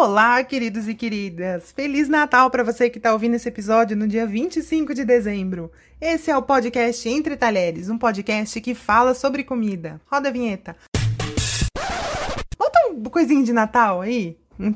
Olá, queridos e queridas! Feliz Natal para você que está ouvindo esse episódio no dia 25 de dezembro. Esse é o podcast Entre Talheres, um podcast que fala sobre comida. Roda a vinheta. Bota um coisinho de Natal aí. Um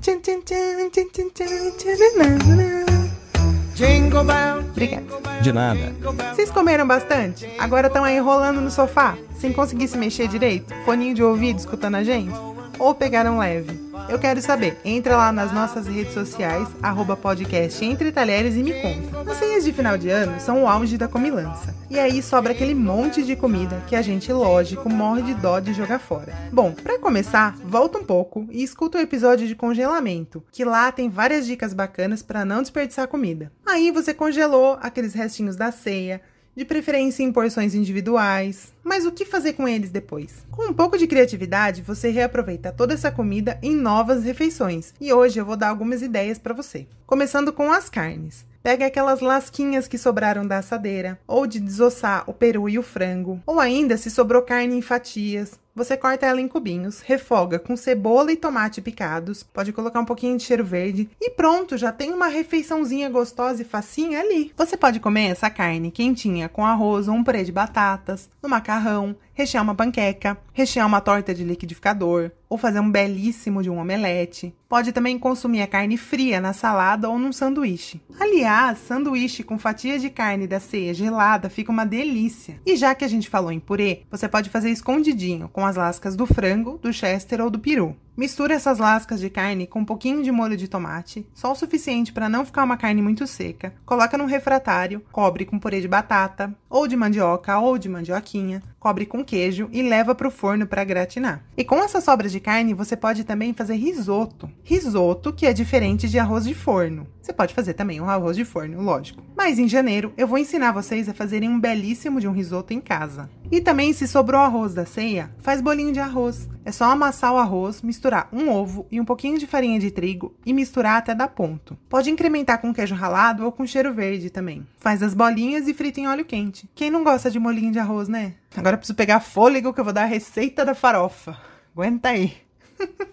Obrigada. De nada. Vocês comeram bastante? Agora estão aí rolando no sofá, sem conseguir se mexer direito? Foninho de ouvido escutando a gente? Ou pegaram leve? Eu quero saber. Entra lá nas nossas redes sociais, arroba podcast Entre Talheres e me conta. As ceias de final de ano são o auge da comilança. E aí sobra aquele monte de comida que a gente, lógico, morre de dó de jogar fora. Bom, para começar, volta um pouco e escuta o episódio de congelamento, que lá tem várias dicas bacanas para não desperdiçar comida. Aí você congelou aqueles restinhos da ceia, de preferência em porções individuais. Mas o que fazer com eles depois? Com um pouco de criatividade, você reaproveita toda essa comida em novas refeições. E hoje eu vou dar algumas ideias para você. Começando com as carnes. Pega aquelas lasquinhas que sobraram da assadeira, ou de desossar o peru e o frango, ou ainda se sobrou carne em fatias, você corta ela em cubinhos, refoga com cebola e tomate picados, pode colocar um pouquinho de cheiro verde e pronto, já tem uma refeiçãozinha gostosa e facinha ali. Você pode comer essa carne quentinha com arroz ou um purê de batatas, no macarrão, rechear uma panqueca, rechear uma torta de liquidificador, ou fazer um belíssimo de um omelete. Pode também consumir a carne fria na salada ou num sanduíche. Aliás, sanduíche com fatia de carne da ceia gelada fica uma delícia. E já que a gente falou em purê, você pode fazer escondidinho com as lascas do frango, do chester ou do peru. Mistura essas lascas de carne com um pouquinho de molho de tomate, só o suficiente para não ficar uma carne muito seca. Coloca num refratário, cobre com purê de batata, ou de mandioca ou de mandioquinha, cobre com queijo e leva para o forno para gratinar. E com essas sobras de carne, você pode também fazer risoto. Risoto que é diferente de arroz de forno. Você pode fazer também um arroz de forno, lógico. Mas em janeiro eu vou ensinar vocês a fazerem um belíssimo de um risoto em casa. E também, se sobrou arroz da ceia, faz bolinho de arroz. É só amassar o arroz, misturar um ovo e um pouquinho de farinha de trigo e misturar até dar ponto. Pode incrementar com queijo ralado ou com cheiro verde também. Faz as bolinhas e frita em óleo quente. Quem não gosta de molinho de arroz, né? Agora preciso pegar fôlego que eu vou dar a receita da farofa. Aguenta aí.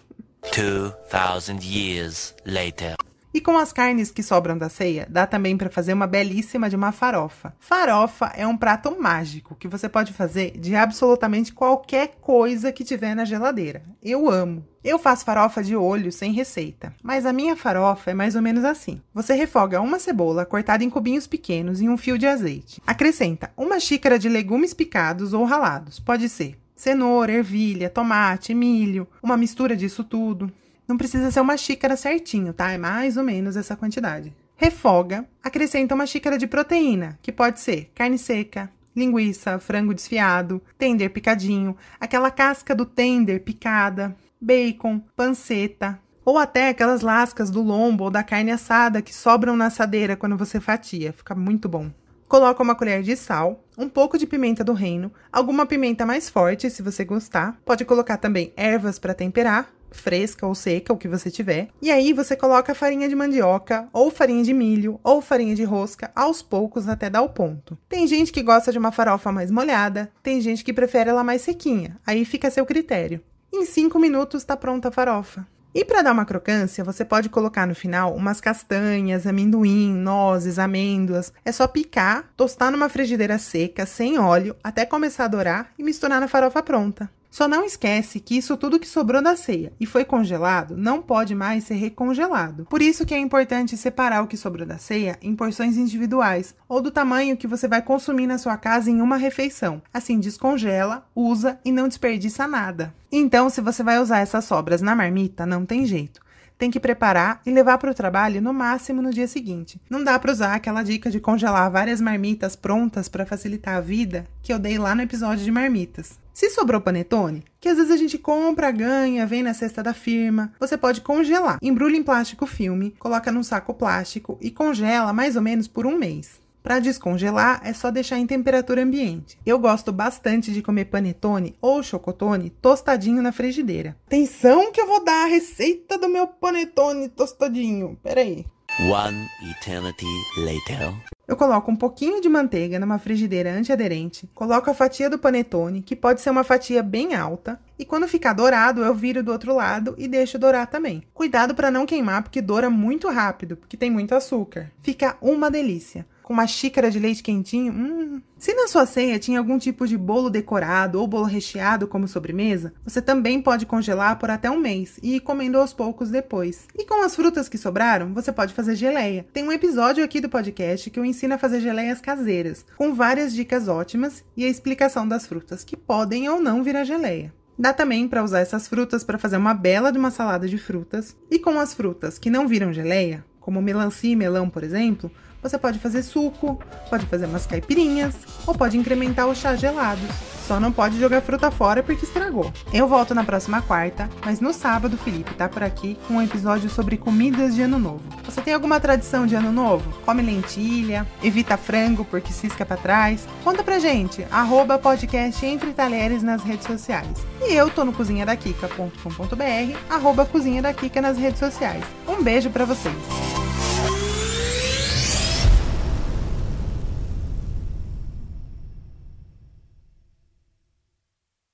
2000 years later. E com as carnes que sobram da ceia, dá também para fazer uma belíssima de uma farofa. Farofa é um prato mágico que você pode fazer de absolutamente qualquer coisa que tiver na geladeira. Eu amo. Eu faço farofa de olho sem receita, mas a minha farofa é mais ou menos assim. Você refoga uma cebola cortada em cubinhos pequenos em um fio de azeite. Acrescenta uma xícara de legumes picados ou ralados, pode ser cenoura, ervilha, tomate, milho, uma mistura disso tudo. Não precisa ser uma xícara certinho, tá? É mais ou menos essa quantidade. Refoga, acrescenta uma xícara de proteína, que pode ser carne seca, linguiça, frango desfiado, tender picadinho, aquela casca do tender picada, bacon, panceta, ou até aquelas lascas do lombo ou da carne assada que sobram na assadeira quando você fatia. Fica muito bom. Coloca uma colher de sal, um pouco de pimenta do reino, alguma pimenta mais forte se você gostar. Pode colocar também ervas para temperar, fresca ou seca, o que você tiver. E aí você coloca farinha de mandioca, ou farinha de milho, ou farinha de rosca, aos poucos até dar o ponto. Tem gente que gosta de uma farofa mais molhada, tem gente que prefere ela mais sequinha, aí fica a seu critério. Em 5 minutos está pronta a farofa. E para dar uma crocância, você pode colocar no final umas castanhas, amendoim, nozes, amêndoas. É só picar, tostar numa frigideira seca, sem óleo, até começar a dourar e misturar na farofa pronta. Só não esquece que isso tudo que sobrou da ceia e foi congelado não pode mais ser recongelado. Por isso que é importante separar o que sobrou da ceia em porções individuais ou do tamanho que você vai consumir na sua casa em uma refeição. Assim descongela, usa e não desperdiça nada. Então, se você vai usar essas sobras na marmita, não tem jeito tem que preparar e levar para o trabalho no máximo no dia seguinte. Não dá para usar aquela dica de congelar várias marmitas prontas para facilitar a vida que eu dei lá no episódio de marmitas. Se sobrou panetone, que às vezes a gente compra, ganha, vem na cesta da firma, você pode congelar. Embrulha em plástico filme, coloca num saco plástico e congela mais ou menos por um mês. Para descongelar, é só deixar em temperatura ambiente. Eu gosto bastante de comer panetone ou chocotone tostadinho na frigideira. Atenção que eu vou dar a receita do meu panetone tostadinho. Peraí. One eternity later. Eu coloco um pouquinho de manteiga numa frigideira antiaderente, coloco a fatia do panetone, que pode ser uma fatia bem alta, e quando ficar dourado, eu viro do outro lado e deixo dourar também. Cuidado para não queimar, porque doura muito rápido, porque tem muito açúcar. Fica uma delícia com uma xícara de leite quentinho. Hum. Se na sua ceia tinha algum tipo de bolo decorado ou bolo recheado como sobremesa, você também pode congelar por até um mês e ir comendo aos poucos depois. E com as frutas que sobraram, você pode fazer geleia. Tem um episódio aqui do podcast que eu ensino a fazer geleias caseiras, com várias dicas ótimas e a explicação das frutas que podem ou não virar geleia. Dá também para usar essas frutas para fazer uma bela de uma salada de frutas. E com as frutas que não viram geleia, como melancia e melão, por exemplo, você pode fazer suco, pode fazer umas caipirinhas ou pode incrementar os chás gelados. Só não pode jogar fruta fora porque estragou. Eu volto na próxima quarta, mas no sábado Felipe tá por aqui com um episódio sobre comidas de ano novo. Você tem alguma tradição de ano novo? Come lentilha, evita frango porque cisca para trás? Conta pra gente, arroba podcast Entre Talheres nas redes sociais. E eu tô no cozinhadakika.com.br, arroba cozinha da Kika nas redes sociais. Um beijo para vocês!